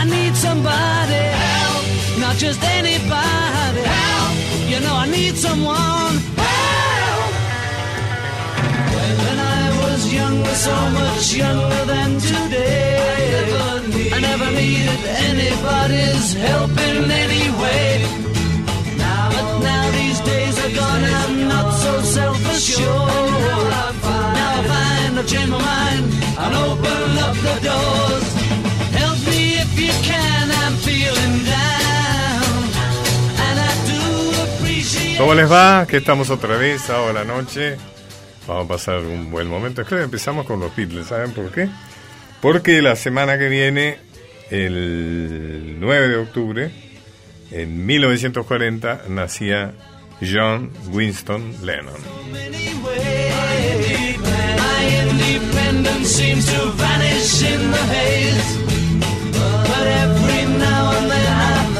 I need somebody help, not just anybody help. You know I need someone help. When I was younger, so much younger than today, I never needed anybody's help in any way. But now these days are gone, I'm not so self-assured. Now I find I've changed my mind and open up the doors. ¿Cómo les va? Que estamos otra vez, sábado a la noche. Vamos a pasar un buen momento. Creo que empezamos con los Beatles, ¿saben por qué? Porque la semana que viene, el 9 de octubre, en 1940, nacía John Winston Lennon. independence seems to vanish in the haze. But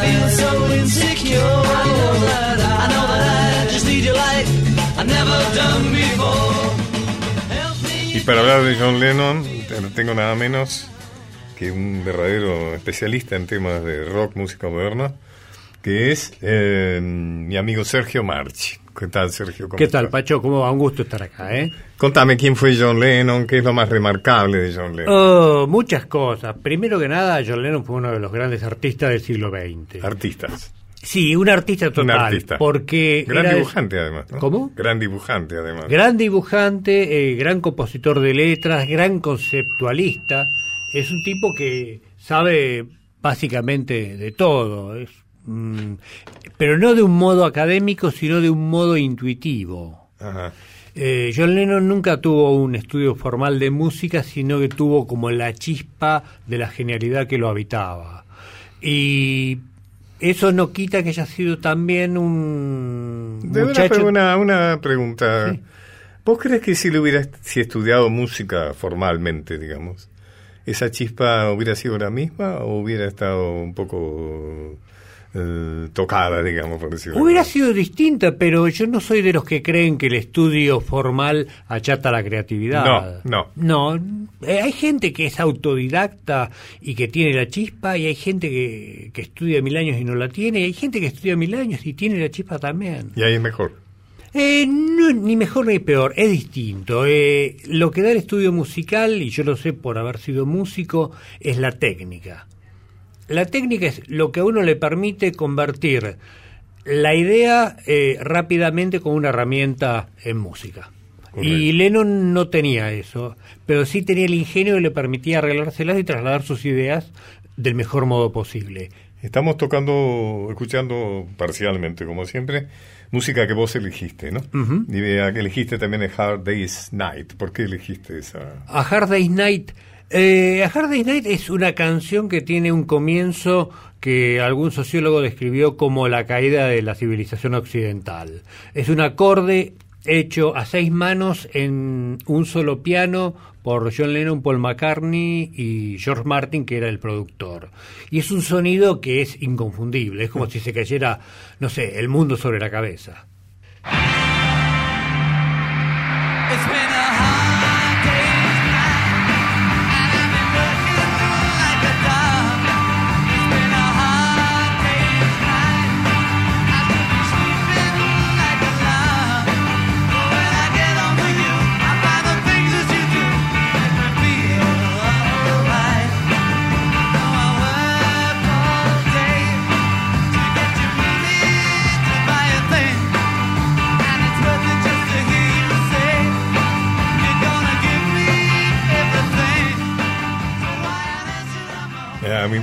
feel so Y para hablar de John Lennon, no tengo nada menos que un verdadero especialista en temas de rock, música moderna, que es eh, mi amigo Sergio Marchi. ¿Qué tal, Sergio? ¿Cómo ¿Qué tal, estás? Pacho? ¿Cómo va? Un gusto estar acá, ¿eh? Contame quién fue John Lennon, qué es lo más remarcable de John Lennon. Oh, muchas cosas. Primero que nada, John Lennon fue uno de los grandes artistas del siglo XX. Artistas. Sí, un artista total. Un artista. Porque Gran era dibujante, además. ¿no? ¿Cómo? Gran dibujante, además. gran dibujante, eh, gran compositor de letras, gran conceptualista. Es un tipo que sabe básicamente de todo. Es, pero no de un modo académico, sino de un modo intuitivo. Ajá. Eh, John Lennon nunca tuvo un estudio formal de música, sino que tuvo como la chispa de la genialidad que lo habitaba. Y eso no quita que haya sido también un De una, muchacho... una, una pregunta. Sí. ¿Vos crees que si le hubiera si estudiado música formalmente, digamos, esa chispa hubiera sido la misma o hubiera estado un poco eh, tocada, digamos, por decirlo Hubiera así? sido distinta, pero yo no soy de los que creen que el estudio formal achata la creatividad. No, No, eh, hay gente que es autodidacta y que tiene la chispa, y hay gente que, que estudia mil años y no la tiene, y hay gente que estudia mil años y tiene la chispa también. Y ahí es mejor. Eh, no, ni mejor ni peor, es distinto. Eh, lo que da el estudio musical, y yo lo sé por haber sido músico, es la técnica. La técnica es lo que a uno le permite convertir la idea eh, rápidamente con una herramienta en música. Correcto. Y Lennon no tenía eso, pero sí tenía el ingenio que le permitía arreglárselas y trasladar sus ideas del mejor modo posible. Estamos tocando, escuchando parcialmente, como siempre, música que vos elegiste, ¿no? Ujú. Y que elegiste también el Hard Day's Night. ¿Por qué elegiste esa? A Hard Day's Night. Eh, a Hard Day's Night es una canción que tiene un comienzo que algún sociólogo describió como la caída de la civilización occidental. Es un acorde hecho a seis manos en un solo piano por John Lennon, Paul McCartney y George Martin, que era el productor. Y es un sonido que es inconfundible, es como si se cayera, no sé, el mundo sobre la cabeza.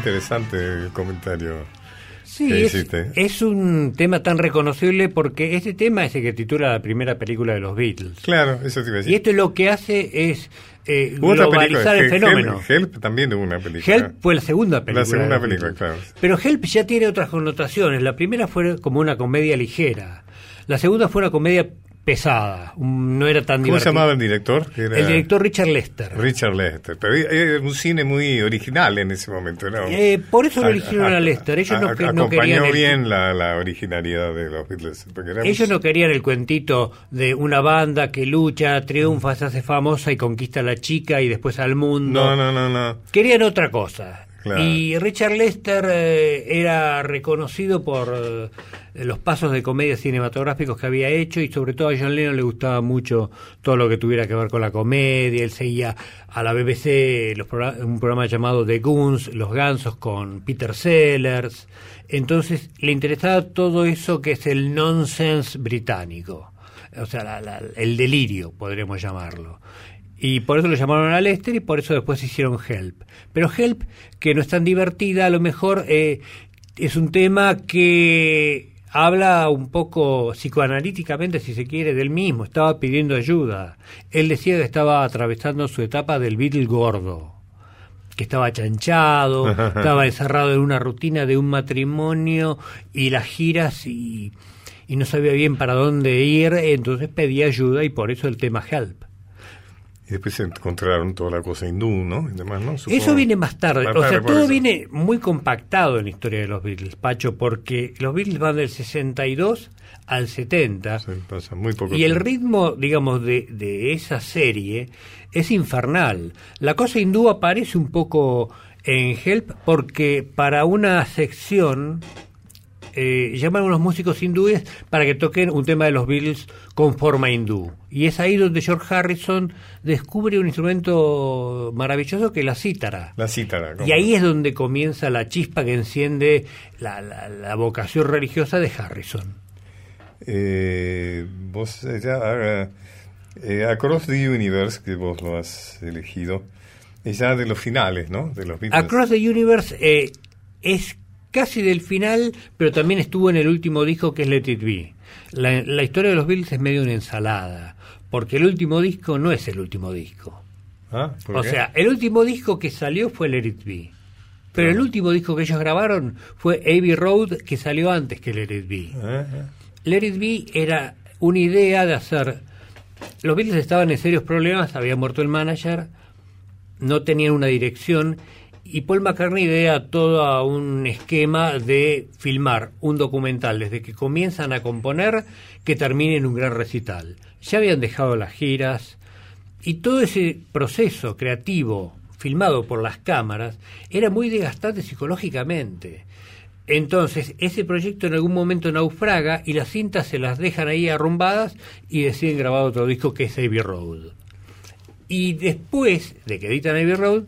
Interesante el comentario. Sí, ¿Qué es, hiciste? es un tema tan reconocible porque este tema es el que titula la primera película de los Beatles. Claro, eso te iba a decir. Y esto lo que hace es eh, globalizar el fenómeno. Help, Help también hubo una película. Help fue la segunda película. La segunda de película, claro. Pero Help ya tiene otras connotaciones. La primera fue como una comedia ligera. La segunda fue una comedia pesada. no era tan ¿Cómo se llamaba el director? Era El director Richard Lester. Richard Lester. Pero era un cine muy original en ese momento, ¿no? Eh, por eso lo A- eligieron a, a- Lester. Ellos no, a- que- no acompañó querían el- bien la, la originalidad de los Beatles. Ellos no querían el cuentito de una banda que lucha, triunfa, se hace famosa y conquista a la chica y después al mundo. no, no, no, no. Querían otra cosa. Y Richard Lester eh, era reconocido por eh, los pasos de comedia cinematográficos que había hecho y sobre todo a John Lennon le gustaba mucho todo lo que tuviera que ver con la comedia. Él seguía a la BBC los un programa llamado The Goons, Los Gansos con Peter Sellers. Entonces le interesaba todo eso que es el nonsense británico. O sea, la- la- el delirio, podríamos llamarlo. Y por eso lo llamaron a Lester y por eso después hicieron Help. Pero Help, que no es tan divertida, a lo mejor eh, es un tema que habla un poco psicoanalíticamente, si se quiere, del mismo. Estaba pidiendo ayuda. Él decía que estaba atravesando su etapa del Beatle gordo que estaba chanchado, estaba encerrado en una rutina de un matrimonio y las giras y, y no sabía bien para dónde ir, entonces pedía ayuda y por eso el tema Help. Y después se encontraron toda la cosa hindú, ¿no? Y demás, ¿no? Supongo. Eso viene más tarde. Más o sea, todo eso. viene muy compactado en la historia de los Beatles, Pacho, porque los Beatles van del 62 al 70 Sí, pasa muy poco y el ritmo, digamos, de, de esa serie es infernal. La cosa hindú aparece un poco en Help porque para una sección eh, llaman a unos músicos hindúes para que toquen un tema de los Beatles con forma hindú. Y es ahí donde George Harrison descubre un instrumento maravilloso que es la cítara. La cítara. ¿cómo? Y ahí es donde comienza la chispa que enciende la, la- la vocación religiosa de Harrison. Eh, vos eh, ya, eh, Across the Universe, que vos lo has elegido, es ya de los finales, ¿no? De los Beatles. Across the Universe eh, es casi del final, pero también estuvo en el último disco que es Let It Be. La, la historia de los Beatles es medio una ensalada, porque el último disco no es el último disco. ¿Ah? ¿Por O qué? sea, el último disco que salió fue Let It Be. Pero el último disco que ellos grabaron fue Abbey Road, que salió antes que Let It Be. Eh, eh. Let It Be era una idea de hacer... Los Beatles estaban en serios problemas, había muerto el manager, no tenían una dirección y Paul McCartney idea todo un esquema de filmar un documental desde que comienzan a componer que termine en un gran recital. Ya habían dejado las giras y todo ese proceso creativo filmado por las cámaras era muy desgastante psicológicamente. Entonces, ese proyecto en algún momento naufraga y las cintas se las dejan ahí arrumbadas y deciden grabar otro disco que es Abbey Road. Y después de que editan Abbey Road,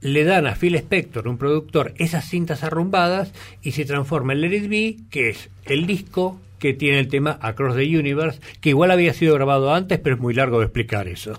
le dan a Phil Spector, un productor, esas cintas arrumbadas y se transforma en Let It que es el disco que tiene el tema Across the Universe, que igual había sido grabado antes, pero es muy largo de explicar eso.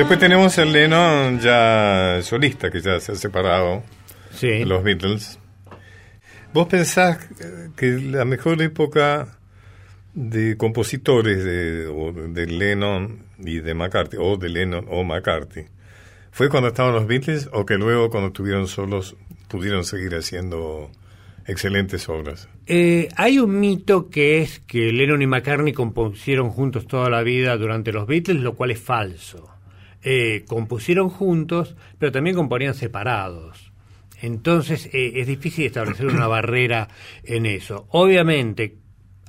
Después tenemos el Lennon ya solista, que ya se ha separado Sí. de los Beatles. ¿Vos pensás que la mejor época de compositores de Lennon y de McCarthy, o de Lennon o McCarthy, fue cuando estaban los Beatles o que luego cuando estuvieron solos pudieron seguir haciendo excelentes obras? Eh, hay un mito que es que Lennon y McCartney compusieron juntos toda la vida durante los Beatles, lo cual es falso. Eh, compusieron juntos, pero también componían separados. Entonces eh, es difícil establecer una barrera en eso. Obviamente,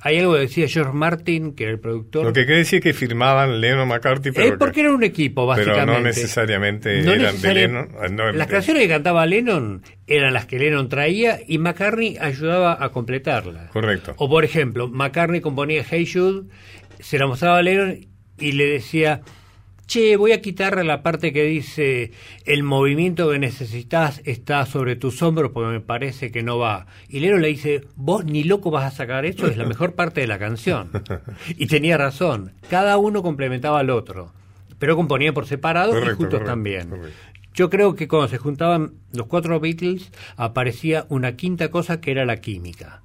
hay algo que decía George Martin, que era el productor. Lo que quiere decir que firmaban Lennon McCarthy, pero Eh, porque que- era un equipo, pero básicamente. no necesariamente No eran necesari- de Lennon. ah, no, Las canciones que cantaba Lennon eran las que Lennon traía y McCartney ayudaba a completarlas. Correcto. O por ejemplo, McCartney componía Hey Jude, se la mostraba a Lennon y le decía, che, voy a quitar la parte que dice el movimiento que necesitas está sobre tus hombros porque me parece que no va. Y Lennon le dice, vos ni loco vas a sacar eso, es la mejor parte de la canción. Y tenía razón, cada uno complementaba al otro. pero componían por separado y juntos correcto, también. correcto. Yo creo que cuando se juntaban los cuatro Beatles aparecía una quinta cosa que era la química.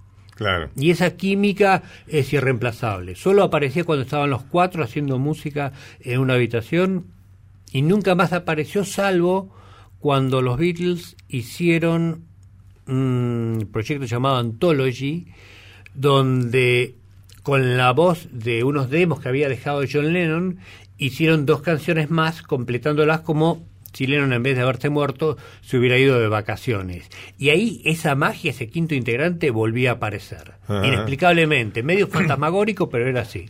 Y esa química es irreemplazable. Solo aparecía cuando estaban los cuatro haciendo música en una habitación y nunca más apareció salvo cuando los Beatles hicieron un proyecto llamado Anthology, donde con la voz de unos demos que había dejado John Lennon, hicieron dos canciones más, completándolas como si Lennon en vez de haberse muerto se hubiera ido de vacaciones. Y ahí esa magia, ese quinto integrante volvía a aparecer. Ajá. Inexplicablemente, medio fantasmagórico, pero era así.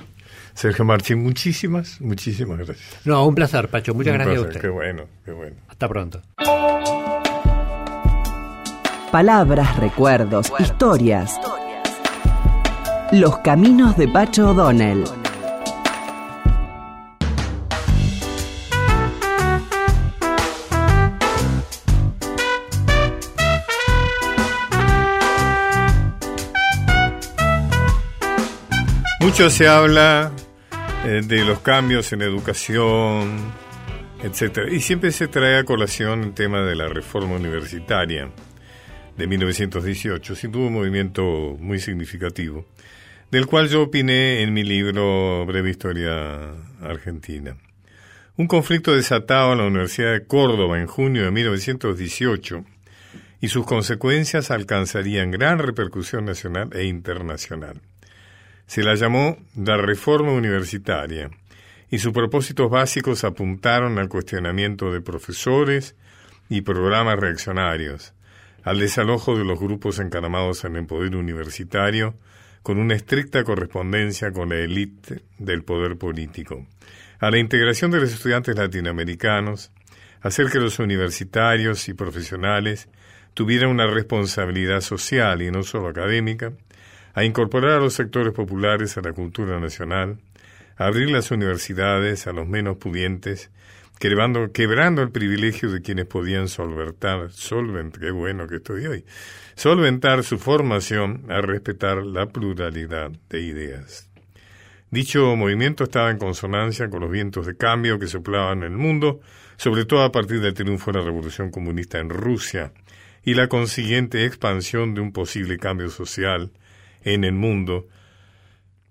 Sergio Martín, muchísimas, muchísimas gracias. No, un placer, Pacho. Muchas Un gracias a usted. Qué bueno, qué bueno. Hasta pronto. Palabras, recuerdos, historias. Los caminos de Pacho O'Donnell. Mucho se habla eh, de los cambios en educación, etcétera, y siempre se trae a colación el tema de la reforma universitaria de 1918, sin duda un movimiento muy significativo, del cual yo opiné en mi libro Breve Historia Argentina. Un conflicto desatado en la Universidad de Córdoba en junio de 1918 y sus consecuencias alcanzarían gran repercusión nacional e internacional. Se la llamó la reforma universitaria y sus propósitos básicos apuntaron al cuestionamiento de profesores y programas reaccionarios, al desalojo de los grupos encaramados en el poder universitario, con una estricta correspondencia con la élite del poder político, a la integración de los estudiantes latinoamericanos, hacer que los universitarios y profesionales tuvieran una responsabilidad social y no solo académica, a incorporar a los sectores populares a la cultura nacional, a abrir las universidades a los menos pudientes, quebrando, el privilegio de quienes podían solventar, solvent, qué bueno que estoy hoy, solventar su formación a respetar la pluralidad de ideas. Dicho movimiento estaba en consonancia con los vientos de cambio que soplaban en el mundo, sobre todo a partir del triunfo de la Revolución Comunista en Rusia y la consiguiente expansión de un posible cambio social en el mundo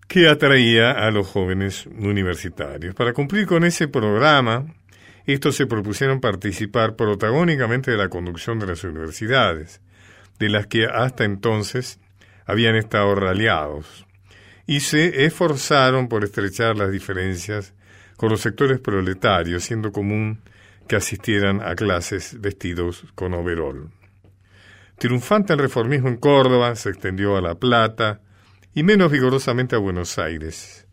que atraía a los jóvenes universitarios. Para cumplir con ese programa, estos se propusieron participar protagónicamente de la conducción de las universidades, de las que hasta entonces habían estado raliados, y se esforzaron por estrechar las diferencias con los sectores proletarios, siendo común que asistieran a clases vestidos con overol. Triunfante el reformismo en Córdoba, se extendió a La Plata y menos vigorosamente a Buenos Aires.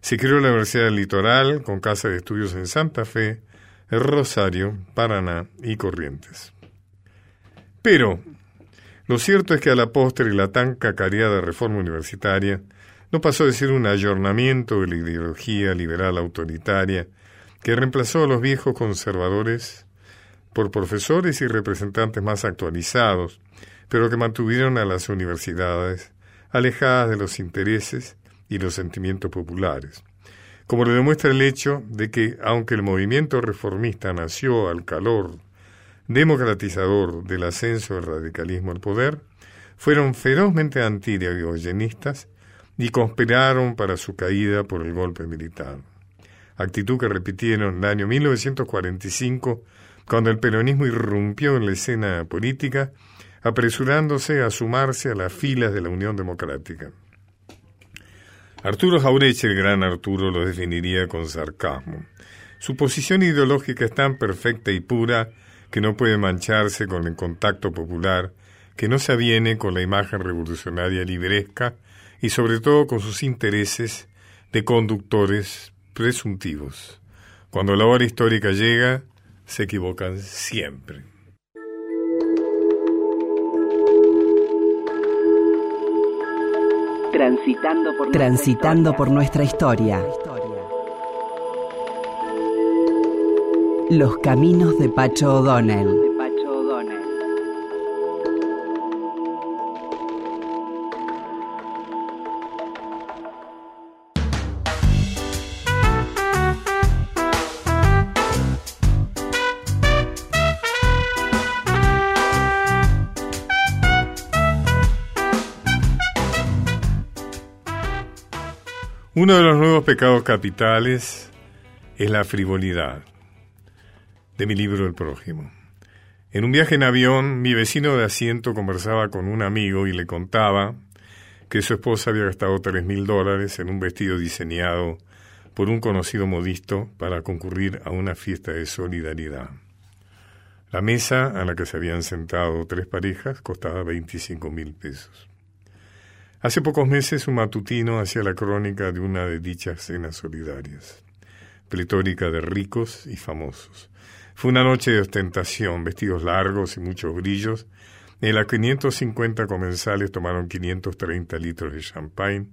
Se creó la Universidad del Litoral con casa de estudios en Santa Fe, Rosario, Paraná y Corrientes. Pero lo cierto es que a la postre la tan cacareada reforma universitaria no pasó de ser un ayornamiento de la ideología liberal autoritaria que reemplazó a los viejos conservadores por profesores y representantes más actualizados, pero que mantuvieron a las universidades alejadas de los intereses y los sentimientos populares, como lo demuestra el hecho de que, aunque el movimiento reformista nació al calor democratizador del ascenso del radicalismo al poder, fueron ferozmente antidiagoyenistas y conspiraron para su caída por el golpe militar. Actitud que repitieron en el año 1945 cuando el peronismo irrumpió en la escena política, apresurándose a sumarse a las filas de la Unión Democrática. Arturo Jaureche, el gran Arturo, lo definiría con sarcasmo. Su posición ideológica es tan perfecta y pura que no puede mancharse con el contacto popular, que no se aviene con la imagen revolucionaria libresca y sobre todo con sus intereses de conductores presuntivos. Cuando la hora histórica llega, se equivocan siempre. Transitando por, Transitando por nuestra historia. Los caminos de Pacho O'Donnell. Uno de los nuevos pecados capitales es la frivolidad. De mi libro El prójimo. En un viaje en avión, mi vecino de asiento conversaba con un amigo y le contaba que su esposa había gastado tres mil dólares en un vestido diseñado por un conocido modisto para concurrir a una fiesta de solidaridad. La mesa a la que se habían sentado tres parejas costaba 25 mil pesos. Hace pocos meses un matutino hacía la crónica de una de dichas cenas solidarias, pletórica de ricos y famosos. Fue una noche de ostentación, vestidos largos y muchos brillos, en la que 550 comensales tomaron 530 litros de champagne,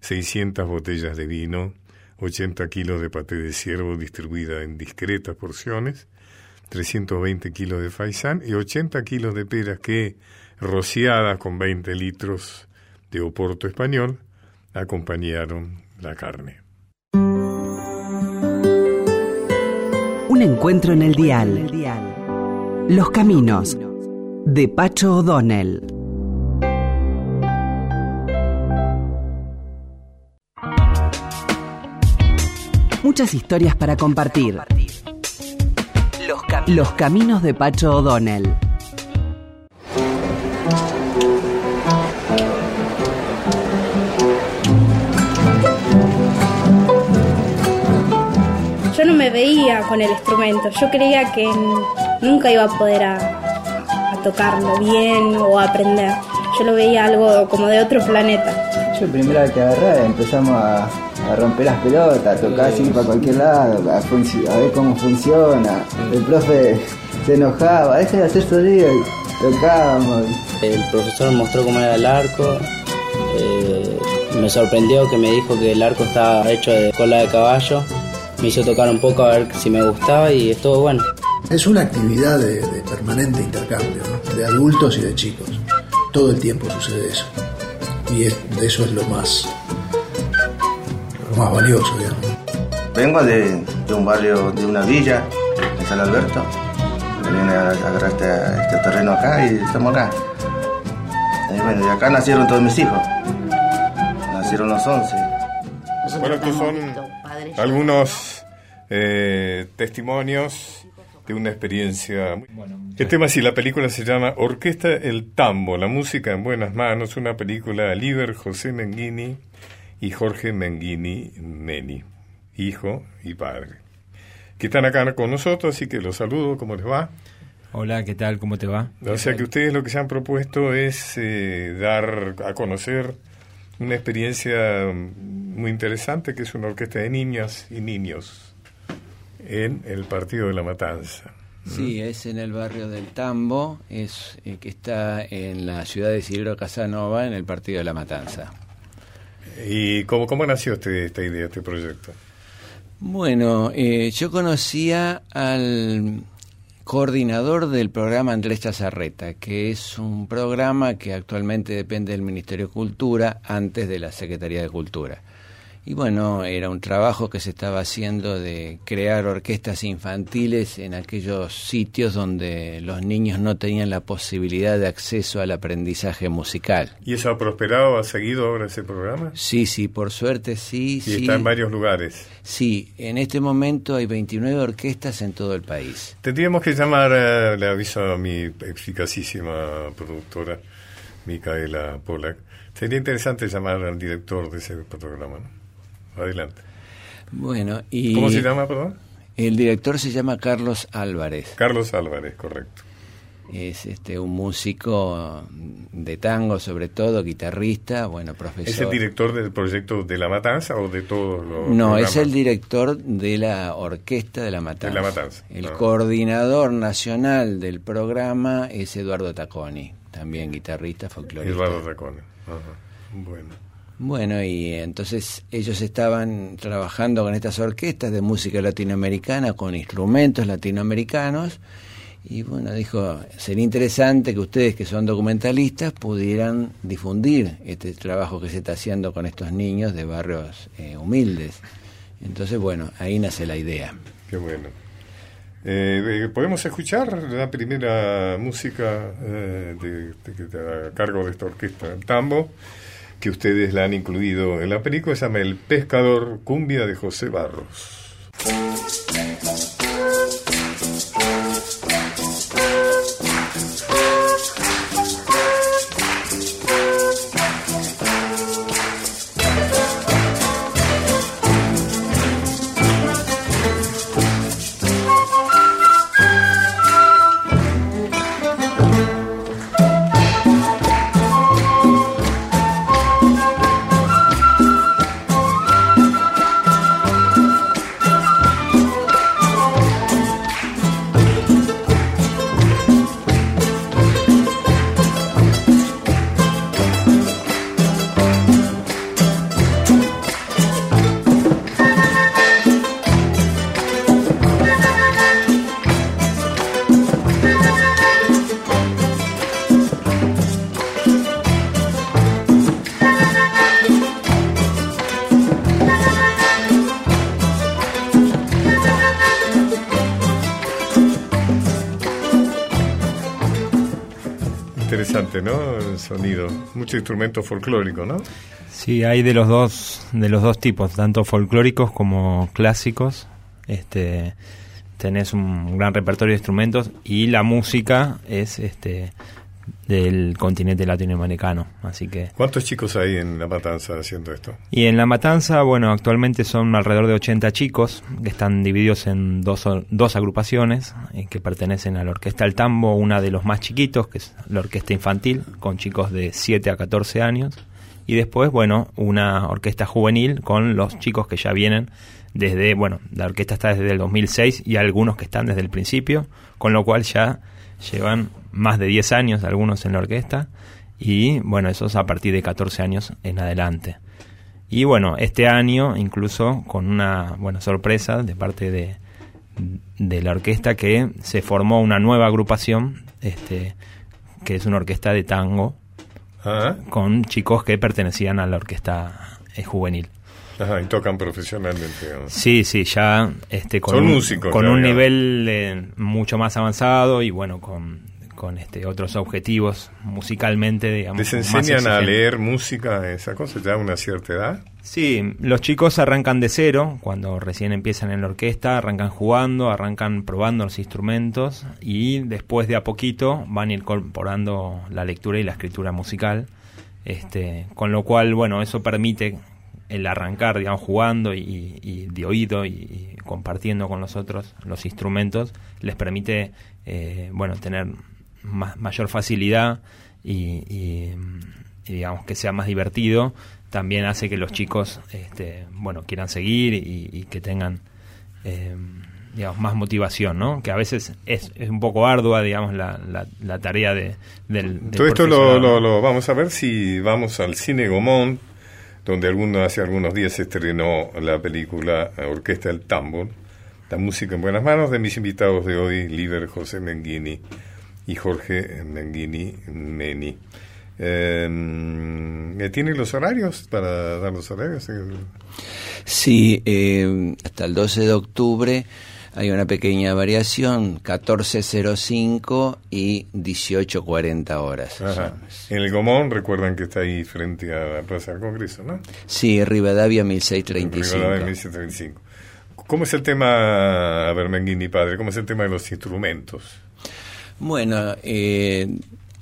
600 botellas de vino, 80 kilos de paté de ciervo distribuida en discretas porciones, 320 kilos de faisán y 80 kilos de peras que, rociadas con 20 litros de oporto español, acompañaron la carne. Un encuentro en el dial. Los caminos de Pacho O'Donnell. Muchas historias para compartir. Los, cam- Los caminos de Pacho O'Donnell. Me veía con el instrumento, yo creía que nunca iba a poder a, a tocarlo bien o a aprender. Yo lo veía algo como de otro planeta. Yo primera vez que agarré empezamos a, a romper las pelotas, a tocar así para cualquier lado, a, ver cómo funciona. El profe se enojaba, deja de hacer sonido y tocábamos. El profesor mostró cómo era el arco. eh, me sorprendió que me dijo que el arco estaba hecho de cola de caballo. Me hizo tocar un poco a ver si me gustaba y estuvo bueno. Es una actividad de, de permanente intercambio, ¿no? de adultos y de chicos. Todo el tiempo sucede eso. Y es- de eso es lo más, lo más valioso, digamos. Vengo de, de un barrio, de una villa, de San Alberto. Vine a agarrar este, este terreno acá y estamos acá. Y bueno, de acá nacieron todos mis hijos. Nacieron los 11. Bueno, son algunos eh, testimonios de una experiencia. muy- El tema sí, la película se llama Orquesta El Tambo, la música en buenas manos, una película de Liber José Menghini y Jorge Menghini Meni, hijo y padre, que están acá con nosotros, así que los saludo, ¿cómo les va? Hola, ¿qué tal? ¿Cómo te va? O sea que ustedes lo que se han propuesto es eh, dar a conocer una experiencia mm, muy interesante que es una orquesta de niñas y niños en el Partido de la Matanza. Sí, es en el barrio del Tambo, es eh, que está en la ciudad de Isidro Casanova, en el Partido de la Matanza. ¿Y cómo, cómo nació este, esta idea, este proyecto? Bueno, eh, yo conocía al coordinador del programa Andrés Chazarreta, que es un programa que actualmente depende del Ministerio de Cultura antes de la Secretaría de Cultura. Y bueno, era un trabajo que se estaba haciendo de crear orquestas infantiles en aquellos sitios donde los niños no tenían la posibilidad de acceso al aprendizaje musical. ¿Y eso ha prosperado, ha seguido ahora ese programa? Sí, sí, por suerte sí. Y sí. está en varios lugares. Sí, en este momento hay 29 orquestas en todo el país. Tendríamos que llamar, eh, le aviso a mi eficacísima productora, Micaela Polak. Sería interesante llamar al director de ese programa. ¿no? Adelante. Bueno, y ¿Cómo se llama, perdón? El director se llama Carlos Álvarez. Carlos Álvarez, correcto. Es este un músico de tango, sobre todo guitarrista, bueno, profesor. ¿Es el director del proyecto de La Matanza o de todos los No, es el director de la orquesta de La Matanza. De La Matanza, El ah. coordinador nacional del programa es Eduardo Taconi, también guitarrista, folclorista. Eduardo Tacone. Ajá. Bueno. Bueno, y entonces ellos estaban trabajando con estas orquestas de música latinoamericana, con instrumentos latinoamericanos, y bueno, dijo, sería interesante que ustedes que son documentalistas pudieran difundir este trabajo que se está haciendo con estos niños de barrios eh, humildes. Entonces, bueno, ahí nace la idea. Qué bueno. Eh, ¿Podemos escuchar la primera música eh, de- a cargo de esta orquesta, el tambo? Que ustedes la han incluido en la película, se llama El Pescador Cumbia de José Barros. ¿No? El sonido. Mucho instrumento folclórico, ¿no? Sí, hay de los dos, de los dos tipos, tanto folclóricos como clásicos. Este, tenés un gran repertorio de instrumentos y la música es este del continente latinoamericano, así que ¿Cuántos chicos hay en La Matanza haciendo esto? y en La Matanza, bueno, actualmente son alrededor de 80 chicos que están divididos en dos, dos agrupaciones eh, que pertenecen a la Orquesta El Tambo, una de los más chiquitos, que es la Orquesta Infantil, con chicos de 7 a 14 años, y después, bueno, una orquesta juvenil con los chicos que ya vienen desde, bueno, la orquesta está desde el 2006 y algunos que están desde el principio, con lo cual ya llevan más de 10 años algunos en la orquesta y bueno, esos a partir de 14 años en adelante. Y bueno, este año incluso con una buena sorpresa de parte de, de la orquesta que se formó una nueva agrupación, este, que es una orquesta de tango, Ah, con chicos que pertenecían a la orquesta eh, juvenil. Ajá, y tocan profesionalmente. Sí, sí, ya este, con Son un, músicos, con un nivel eh, mucho más avanzado y bueno, con, con este otros objetivos musicalmente, digamos. ¿Les enseñan a leer música, esa cosa, ya a una cierta edad? Sí, los chicos arrancan de cero, cuando recién empiezan en la orquesta, arrancan jugando, arrancan probando los instrumentos y después de a poquito van incorporando la lectura y la escritura musical, este, con lo cual, bueno, eso permite el arrancar, digamos, jugando y, y de oído y, y compartiendo con los otros los instrumentos, les permite, eh, bueno, tener ma- mayor facilidad y, y, digamos que sea más divertido. También hace que los chicos este, bueno quieran seguir y, que tengan eh, digamos más motivación no que a veces es, es un poco ardua digamos la, la, la tarea de, del, del Todo esto lo, lo- lo vamos a ver si vamos al Cine Gomón, donde alguno, hace algunos días se estrenó la película Orquesta del Tambor, la música en buenas manos de mis invitados de hoy, Liber José Menghini y Jorge Menghini Meni. Eh, ¿Tienen los horarios para dar los horarios? Sí, eh, hasta el 12 de octubre hay una pequeña variación, 14.05 y 18.40 horas. Ajá. En el Gomón, recuerdan que está ahí frente a la Plaza del Congreso, ¿no? Sí, Rivadavia Rivadavia 1635. 1635. ¿Cómo es el tema, a ver, Menghini padre, cómo es el tema de los instrumentos? Bueno, eh,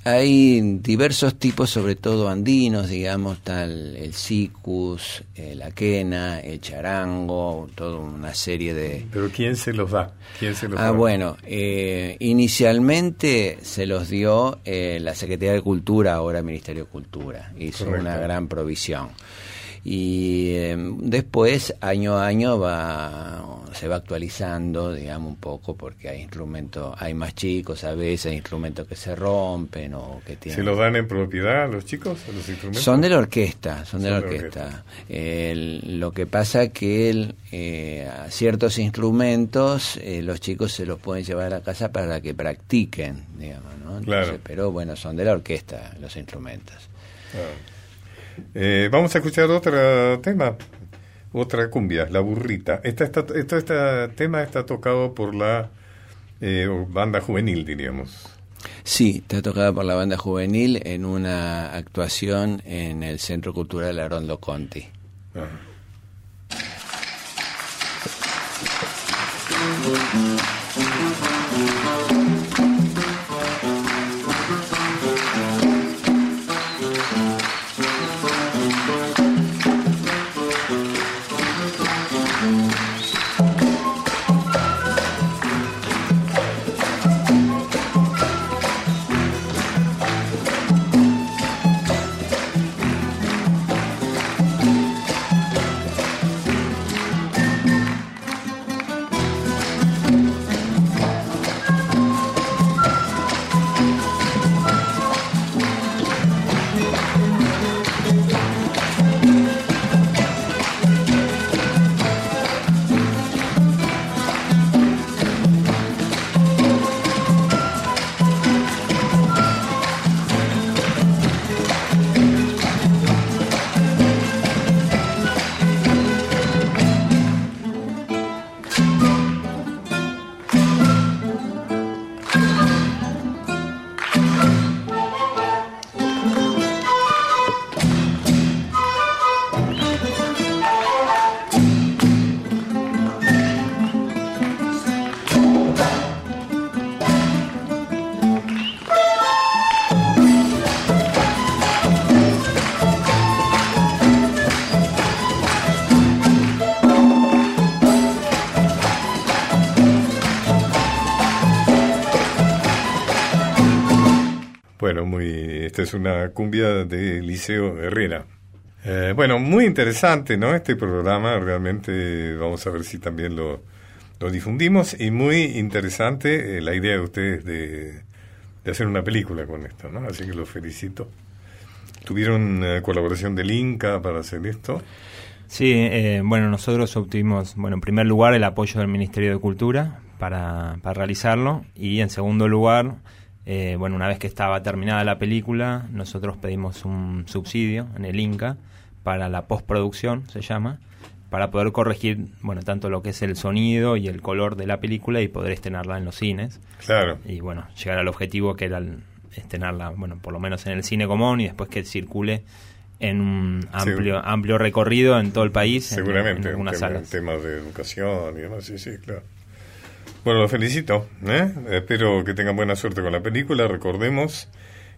hay diversos tipos, sobre todo andinos, digamos, tal el sicus, la quena, el charango, toda una serie de... ¿Pero quién se los da? ¿Quién se los Ah, da? bueno, eh, inicialmente se los dio eh, la Secretaría de Cultura, ahora Ministerio de Cultura, hizo Correcto. una gran provisión. Y eh, después, año a año, va, se va actualizando, digamos, un poco, porque hay instrumentos, hay más chicos a veces, hay instrumentos que se rompen o que tienen... ¿Se los dan en propiedad a los chicos, a los instrumentos? Son de la orquesta, son de Son la de la orquesta. El- lo que pasa que el, eh, a ciertos instrumentos eh, los chicos se los pueden llevar a la casa para que practiquen, digamos, ¿no? Entonces, Claro. Pero bueno, son de la orquesta los instrumentos. Ah. Eh, vamos a escuchar otro tema, otra cumbia, La Burrita. Esta, está, esto, este tema está tocado por la eh, banda juvenil, diríamos. Sí, está tocada por la banda juvenil en una actuación en el Centro Cultural Arondo Conti. Bueno, es una cumbia de Liceo Herrera. Eh, bueno, muy interesante, ¿no? Este programa, realmente vamos a ver si también lo, difundimos y muy interesante eh, la idea de ustedes de, hacer una película con esto, ¿no? Así que los felicito. ¿Tuvieron eh, colaboración del Inca para hacer esto? Sí, bueno, nosotros obtuvimos, bueno, en primer lugar el apoyo del Ministerio de Cultura para realizarlo y en segundo lugar, eh, bueno, una vez que estaba terminada la película, nosotros pedimos un subsidio en el Inca para la postproducción, se llama, para poder corregir, bueno, tanto lo que es el sonido y el color de la película y poder estrenarla en los cines. Claro. Y bueno, llegar al objetivo que era el- estrenarla, bueno, por lo menos en el cine común y después que circule en un amplio amplio recorrido en todo el país, en- Seguramente, en, un algunas tema, salas. temas de educación y demás, sí, sí, claro. Bueno, los felicito, ¿eh? espero que tengan buena suerte con la película, recordemos,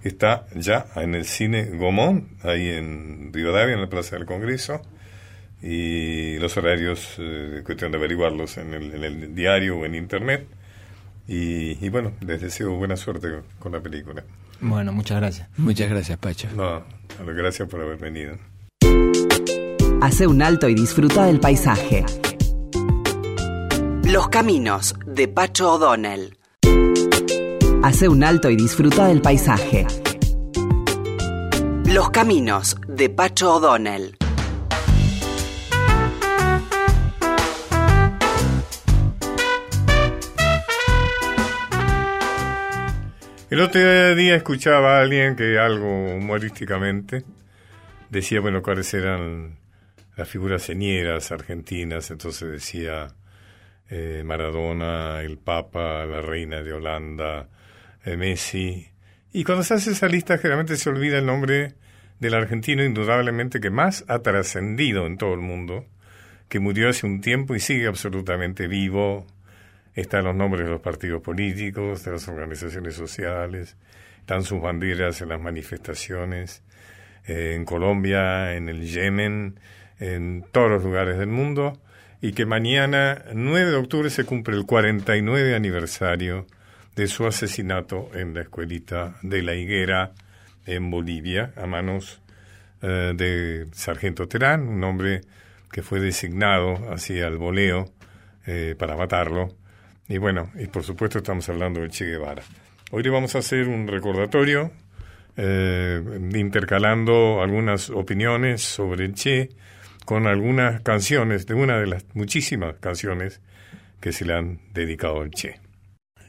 está ya en el cine Gomón, ahí en Rivadavia, en la Plaza del Congreso, y los horarios, eh, cuestión de averiguarlos en el, en el diario o en internet, y, y bueno, les deseo buena suerte con la película. Bueno, muchas gracias. Muchas gracias, Pacho. No, gracias por haber venido. Hace un alto y disfruta del paisaje. Los caminos de Pacho O'Donnell. Hace un alto y disfruta del paisaje. Los caminos de Pacho O'Donnell. El otro día escuchaba a alguien que algo humorísticamente decía, bueno, cuáles eran las figuras señeras argentinas, entonces decía eh, Maradona, el Papa, la Reina de Holanda, eh, Messi. Y cuando se hace esa lista generalmente se olvida el nombre del argentino indudablemente que más ha trascendido en todo el mundo, que murió hace un tiempo y sigue absolutamente vivo, están los nombres de los partidos políticos, de las organizaciones sociales, están sus banderas en las manifestaciones, eh, en Colombia, en el Yemen, en todos los lugares del mundo, y que mañana, 9 de octubre, se cumple el 49 aniversario de su asesinato en la escuelita de la Higuera, en Bolivia, a manos eh, de Sargento Terán, un hombre que fue designado hacia el voleo eh, para matarlo. Y bueno, y por supuesto estamos hablando de Che Guevara. Hoy le vamos a hacer un recordatorio, eh, intercalando algunas opiniones sobre el Che con algunas canciones, de una de las muchísimas canciones que se le han dedicado al Che.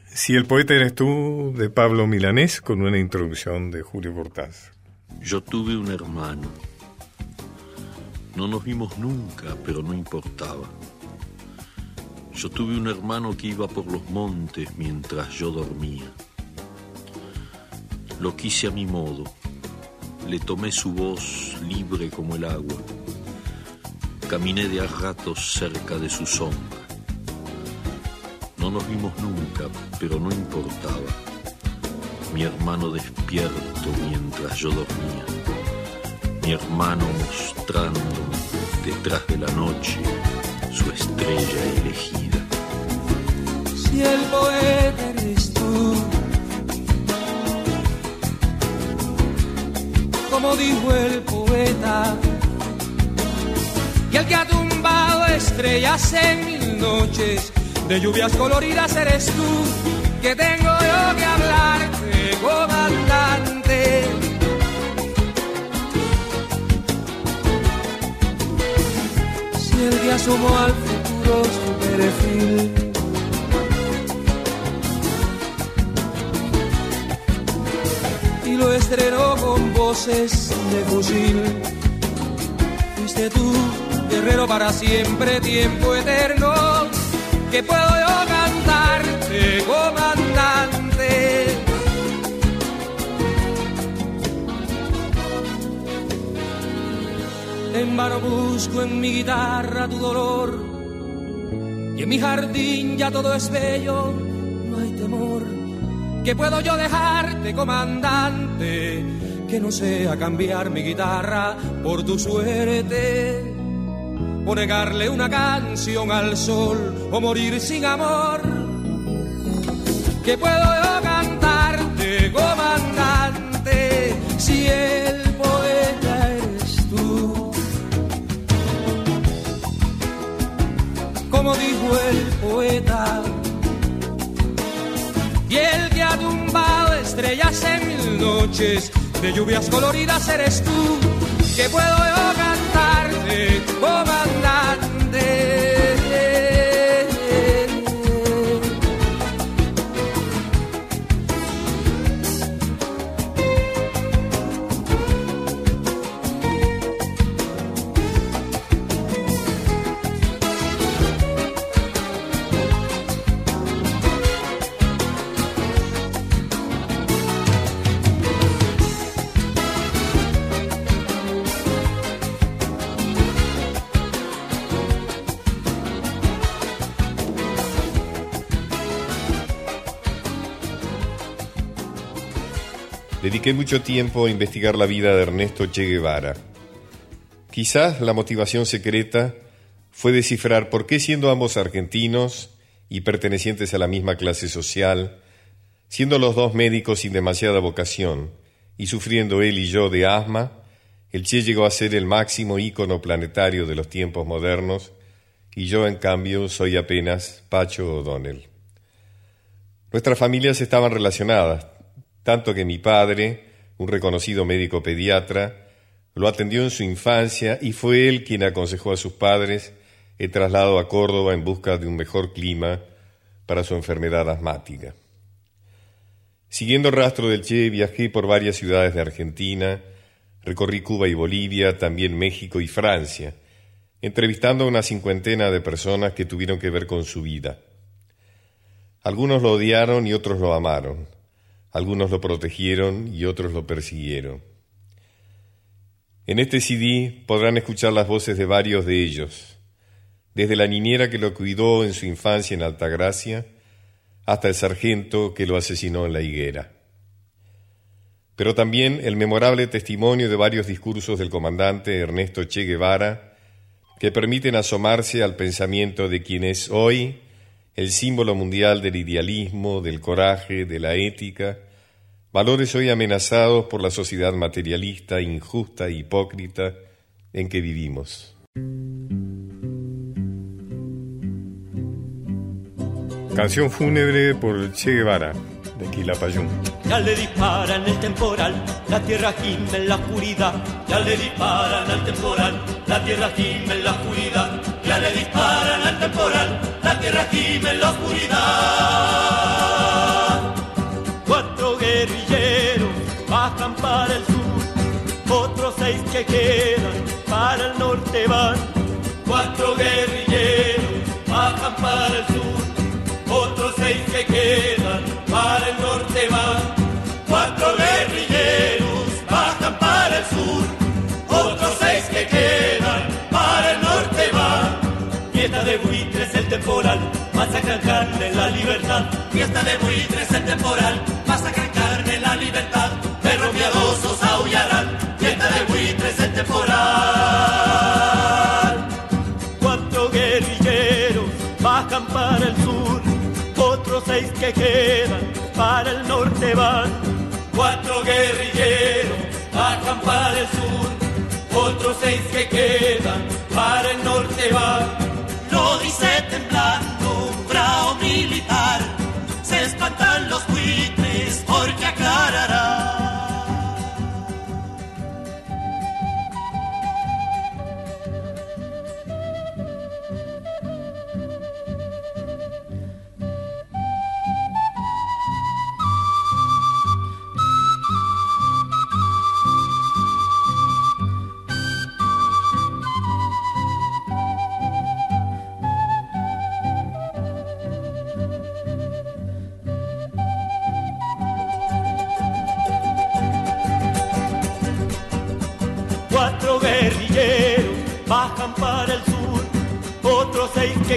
Si el poeta eres tú, de Pablo Milanés, con una introducción de Julio Cortázar. Yo tuve un hermano. No nos vimos nunca, pero no importaba. Yo tuve un hermano que iba por los montes mientras yo dormía. Lo quise a mi modo, le tomé su voz libre como el agua. Caminé de a ratos cerca de su sombra. No nos vimos nunca, pero no importaba. Mi hermano despierto mientras yo dormía. Mi hermano mostrándome detrás de la noche su estrella elegida. Si el poeta eres tú, como dijo el poeta, y el que ha tumbado estrellas en mil noches, de lluvias coloridas eres tú, que tengo yo que hablarte, comandante. Si el día asomó al futuro su perfil, y lo estrenó con voces de fusil. Fuiste tú, guerrero para siempre, tiempo eterno, que puedo yo cantarte, comandante. En vano busco en mi guitarra tu dolor, y en mi jardín ya todo es bello, no hay temor que puedo yo dejarte, comandante, que no sea cambiar mi guitarra por tu suerte, o negarle una canción al sol, o morir sin amor. Que puedo yo cantarte, comandante, si el poeta eres tú. Como dijo el poeta, y el que ha tumbado estrellas en mil noches de lluvias coloridas eres tú, que puedo yo cantarte, comandante. Dediqué mucho tiempo a investigar la vida de Ernesto Che Guevara. Quizás la motivación secreta fue descifrar por qué siendo ambos argentinos y pertenecientes a la misma clase social, siendo los dos médicos sin demasiada vocación y sufriendo él y yo de asma, el Che llegó a ser el máximo ícono planetario de los tiempos modernos y yo en cambio soy apenas Pacho O'Donnell. Nuestras familias estaban relacionadas, tanto que mi padre, un reconocido médico pediatra, lo atendió en su infancia y fue él quien aconsejó a sus padres el traslado a Córdoba en busca de un mejor clima para su enfermedad asmática. Siguiendo el rastro del Che, viajé por varias ciudades de Argentina, recorrí Cuba y Bolivia, también México y Francia, entrevistando a una cincuentena de personas que tuvieron que ver con su vida. Algunos lo odiaron y otros lo amaron. Algunos lo protegieron y otros lo persiguieron. En este CD podrán escuchar las voces de varios de ellos, desde la niñera que lo cuidó en su infancia en Altagracia hasta el sargento que lo asesinó en la higuera. Pero también el memorable testimonio de varios discursos del comandante Ernesto Che Guevara que permiten asomarse al pensamiento de quien es hoy el símbolo mundial del idealismo, del coraje, de la ética, valores hoy amenazados por la sociedad materialista, injusta e hipócrita en que vivimos. Canción fúnebre por Che Guevara, de Quilapayún. Ya le disparan el temporal, la tierra gime en la oscuridad. Ya le disparan al temporal, la tierra gime en la oscuridad. Ya le disparan al temporal, la tierra gime en la oscuridad guerrilleros bajan para el sur, otros seis que quedan para el norte van. Cuatro guerrilleros bajan para el sur, otros seis que quedan para el norte van. Cuatro guerrilleros bajan para el sur, otros seis que quedan para el norte van. Fiesta de buitres el temporal, masacran carne la libertad. Fiesta de buitres el temporal para el sur, otros seis que quedan para el norte van. Cuatro guerrilleros bajan para el sur, otros seis que quedan para el norte van. Lo dice temblando un bravo militar, se espantan los buitres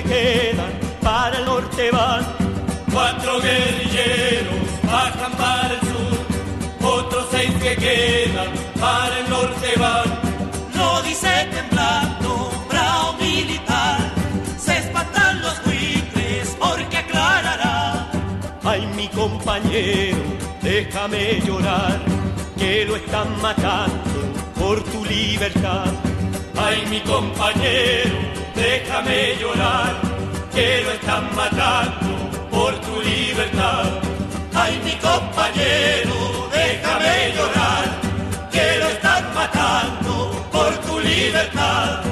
quedan para el norte van. Cuatro guerrilleros bajan para el sur, otros seis que quedan para el norte van. Lo dice temblando bravo militar, se espantan los buitres porque aclarará. Ay, mi compañero, déjame llorar, que lo están matando por tu libertad. Ay, mi compañero, déjame llorar, que lo están matando por tu libertad. Ay, mi compañero, déjame llorar, que lo están matando por tu libertad.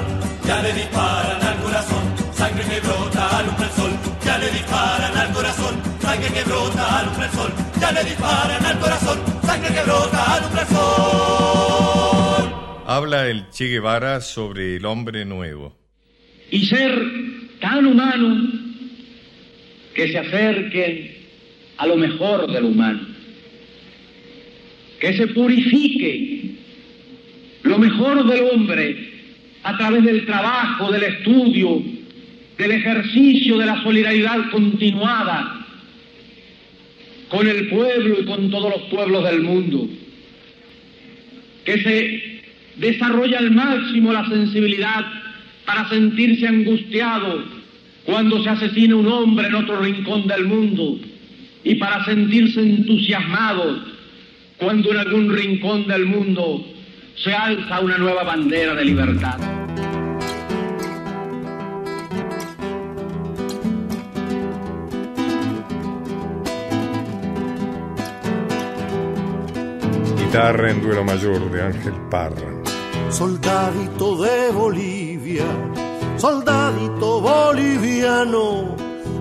Ya le disparan al corazón, sangre que brota, alumbra el sol. Ya le disparan al corazón, sangre que brota, alumbra el sol. Ya le disparan al corazón, sangre que brota, alumbra el sol. Habla el Che Guevara sobre el hombre nuevo. Y ser tan humano que se acerquen a lo mejor del humano, que se purifique lo mejor del hombre a través del trabajo, del estudio, del ejercicio de la solidaridad continuada con el pueblo y con todos los pueblos del mundo, que se desarrolla al máximo la sensibilidad para sentirse angustiado cuando se asesina un hombre en otro rincón del mundo y para sentirse entusiasmado cuando en algún rincón del mundo se alza una nueva bandera de libertad. Guitarra en duelo mayor de Ángel Parra. Soldadito de Bolivia, soldadito boliviano,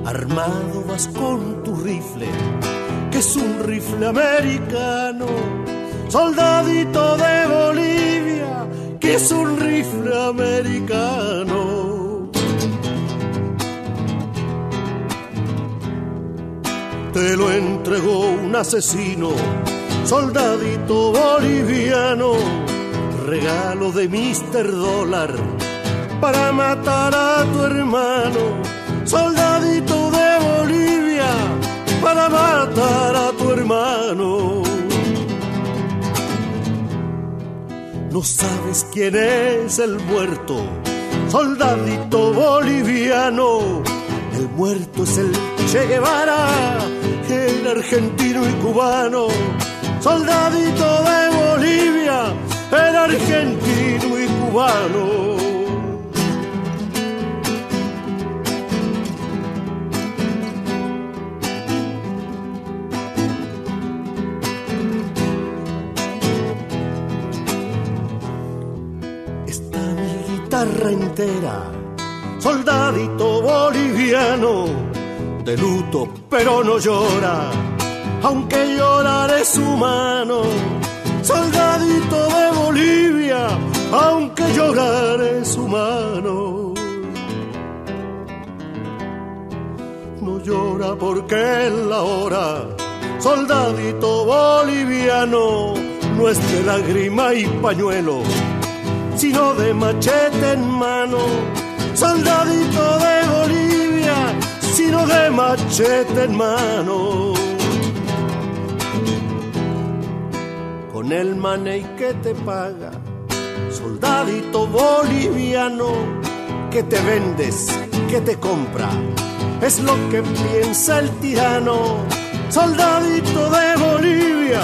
armado vas con tu rifle, que es un rifle americano. Soldadito de Bolivia, que es un rifle americano. Te lo entregó un asesino, soldadito boliviano regalo de Mr. Dólar para matar a tu hermano, soldadito de Bolivia, para matar a tu hermano. No sabes quién es el muerto, soldadito boliviano. El muerto es el Che Guevara, el argentino y cubano, soldadito de Bolivia el argentino y cubano. Entera, soldadito boliviano, de luto pero no llora, aunque llorar es humano soldadito de Bolivia, aunque llorar es humano. No llora porque es la hora, soldadito boliviano, no es de lágrima y pañuelo, sino de machete en mano. Soldadito de Bolivia, si sino de machete en mano. Con el maney que te paga, soldadito boliviano, que te vendes, que te compra, es lo que piensa el tirano. Soldadito de Bolivia,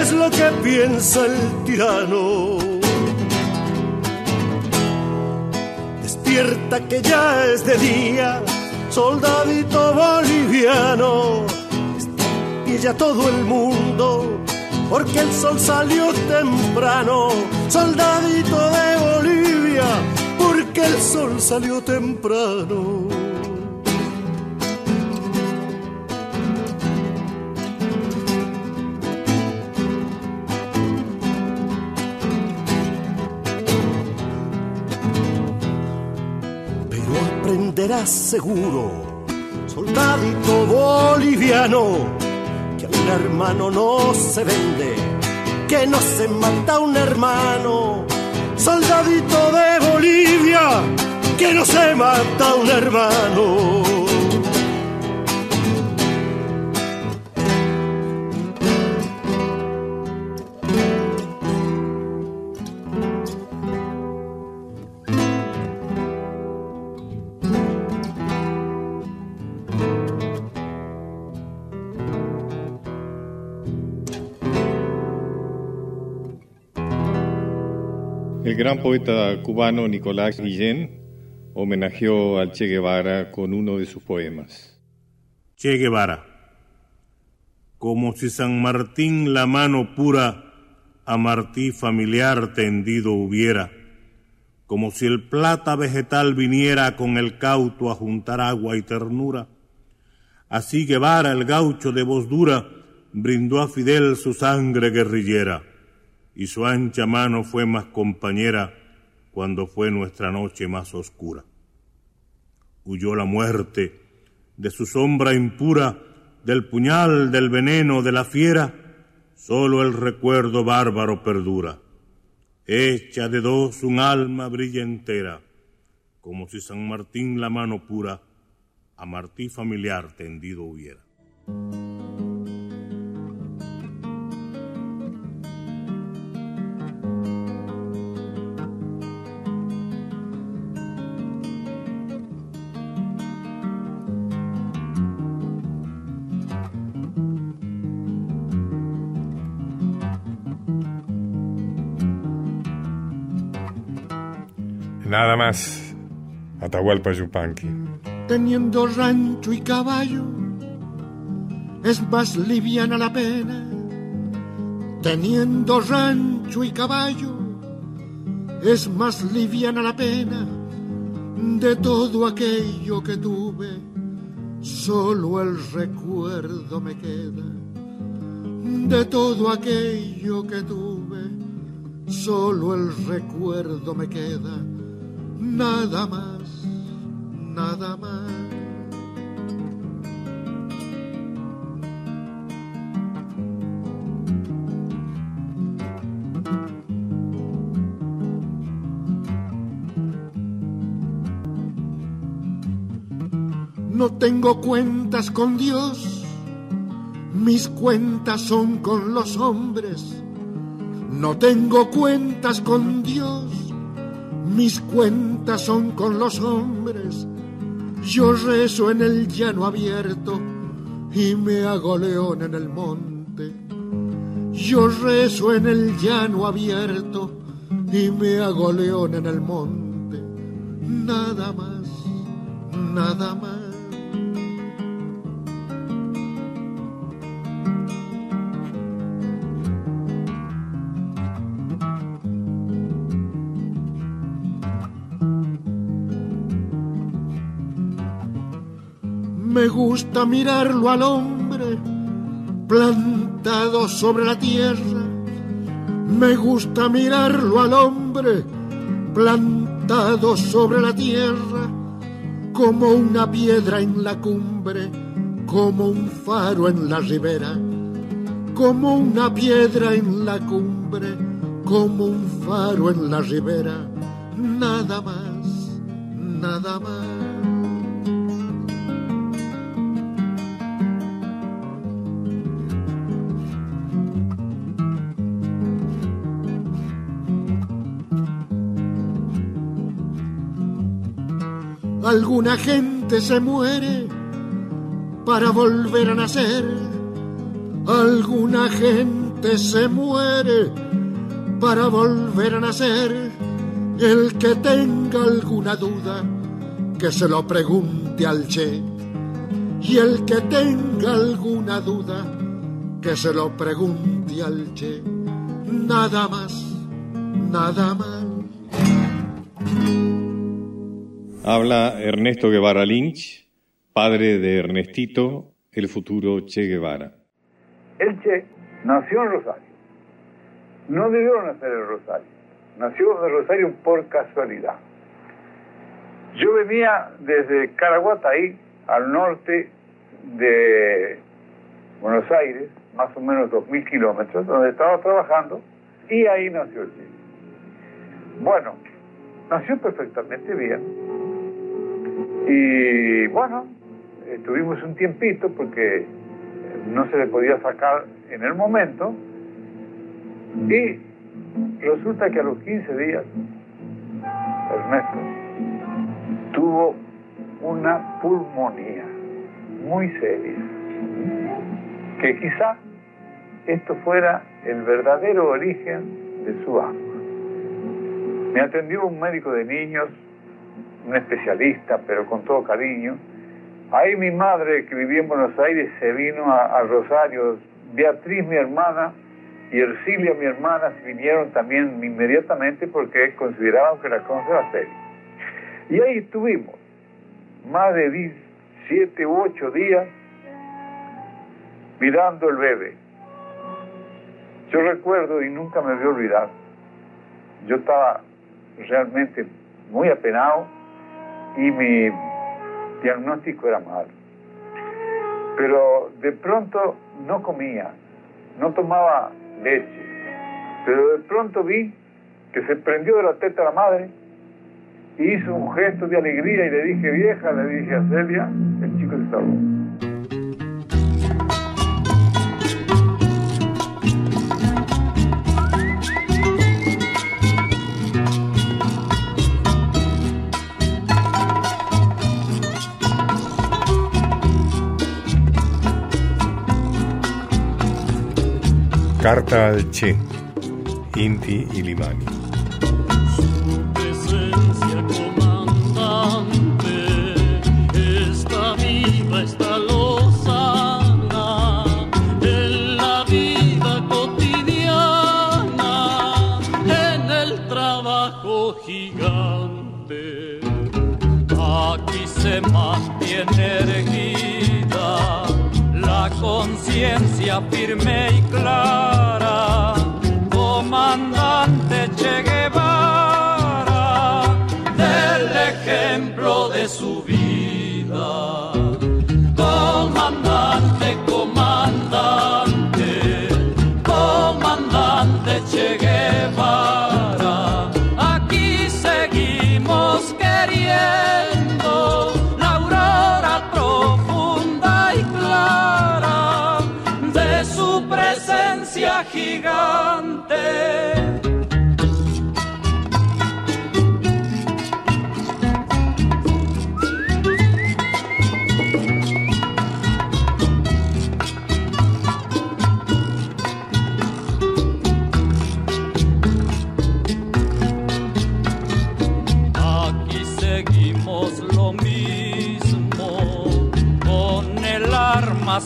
es lo que piensa el tirano. Despierta que ya es de día, soldadito boliviano. Y ya todo el mundo, porque el sol salió temprano. Soldadito de Bolivia, porque el sol salió temprano. Aprenderás seguro, soldadito boliviano, que a un hermano no se vende, que no se mata un hermano. Soldadito de Bolivia, que no se mata un hermano. El gran poeta cubano Nicolás Guillén homenajeó al Che Guevara con uno de sus poemas. Che Guevara. Como si San Martín la mano pura a Martí familiar tendido hubiera, como si el plata vegetal viniera con el cauto a juntar agua y ternura. Así Guevara, el gaucho de voz dura, brindó a Fidel su sangre guerrillera, y su ancha mano fue más compañera cuando fue nuestra noche más oscura. Huyó la muerte de su sombra impura, del puñal, del veneno, de la fiera, solo el recuerdo bárbaro perdura. Hecha de dos un alma brilla entera, como si San Martín la mano pura a Martí familiar tendido hubiera. Nada más. Atahualpa Yupanqui. Teniendo rancho y caballo, es más liviana la pena. Teniendo rancho y caballo, es más liviana la pena. De todo aquello que tuve, solo el recuerdo me queda. De todo aquello que tuve, solo el recuerdo me queda. Nada más, nada más. No tengo cuentas con Dios, mis cuentas son con los hombres. No tengo cuentas con Dios, mis cuentas son con los hombres. Yo rezo en el llano abierto y me hago león en el monte. Yo rezo en el llano abierto y me hago león en el monte. Nada más, nada más. Me gusta mirarlo al hombre plantado sobre la tierra. Me gusta mirarlo al hombre plantado sobre la tierra como una piedra en la cumbre, como un faro en la ribera, como una piedra en la cumbre, como un faro en la ribera. Nada más, nada más. Alguna gente se muere para volver a nacer. Alguna gente se muere para volver a nacer. El que tenga alguna duda, que se lo pregunte al Che. Y el que tenga alguna duda, que se lo pregunte al Che. Nada más, nada más. Habla Ernesto Guevara Lynch, padre de Ernestito, el futuro Che Guevara. El Che nació en Rosario. No debió nacer en Rosario. Nació en Rosario por casualidad. Yo venía desde Caraguatay al norte de Buenos Aires, más o menos 2.000 kilómetros, donde estaba trabajando, y ahí nació el Che. Bueno, nació perfectamente bien. Y bueno, estuvimos un tiempito porque no se le podía sacar en el momento. Y resulta que a los 15 días, Ernesto tuvo una pulmonía muy seria. Que quizá esto fuera el verdadero origen de su asma. Me atendió un médico de niños, un especialista, pero con todo cariño. Ahí mi madre, que vivía en Buenos Aires, se vino a, Rosario. Beatriz, mi hermana, y Ercilia, mi hermana, vinieron también inmediatamente porque consideraban que la cosa era seria. Y ahí estuvimos, más de 10, siete u ocho días, mirando el bebé. Yo recuerdo, y nunca me voy a olvidar, yo estaba realmente muy apenado y mi diagnóstico era malo. Pero de pronto no comía, no tomaba leche, pero de pronto vi que se prendió de la teta la madre y hizo un gesto de alegría y le dije, vieja, le dije a Celia, el chico se salvó. Carta al Che, Inti y Limani. presencia comandante está viva, está lozana en la vida cotidiana, en el trabajo gigante. Aquí se mantiene la conciencia firme y clara,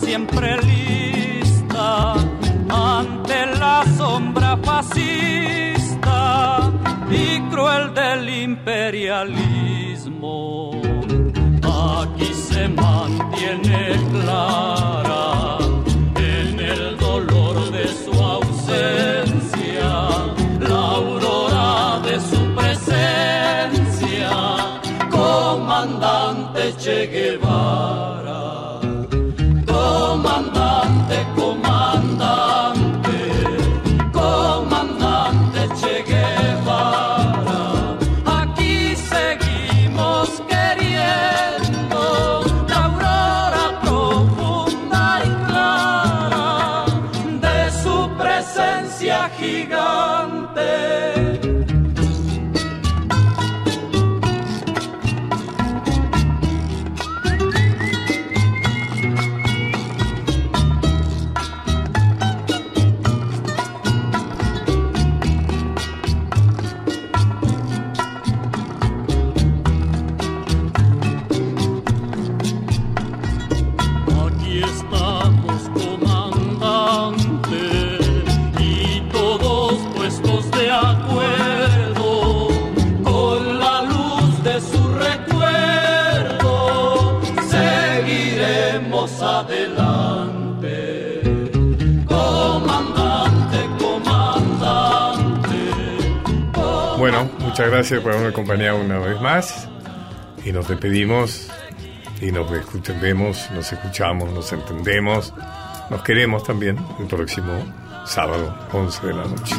siempre lista ante la sombra fascista y cruel del imperialismo. Aquí se mantiene clara en el dolor de su ausencia la aurora de su presencia, comandante Che Guevara, muchas gracias por haberme acompañado una vez más. Y nos despedimos y nos vemos, nos escuchamos, nos entendemos, nos queremos también el próximo sábado, 11 de la noche.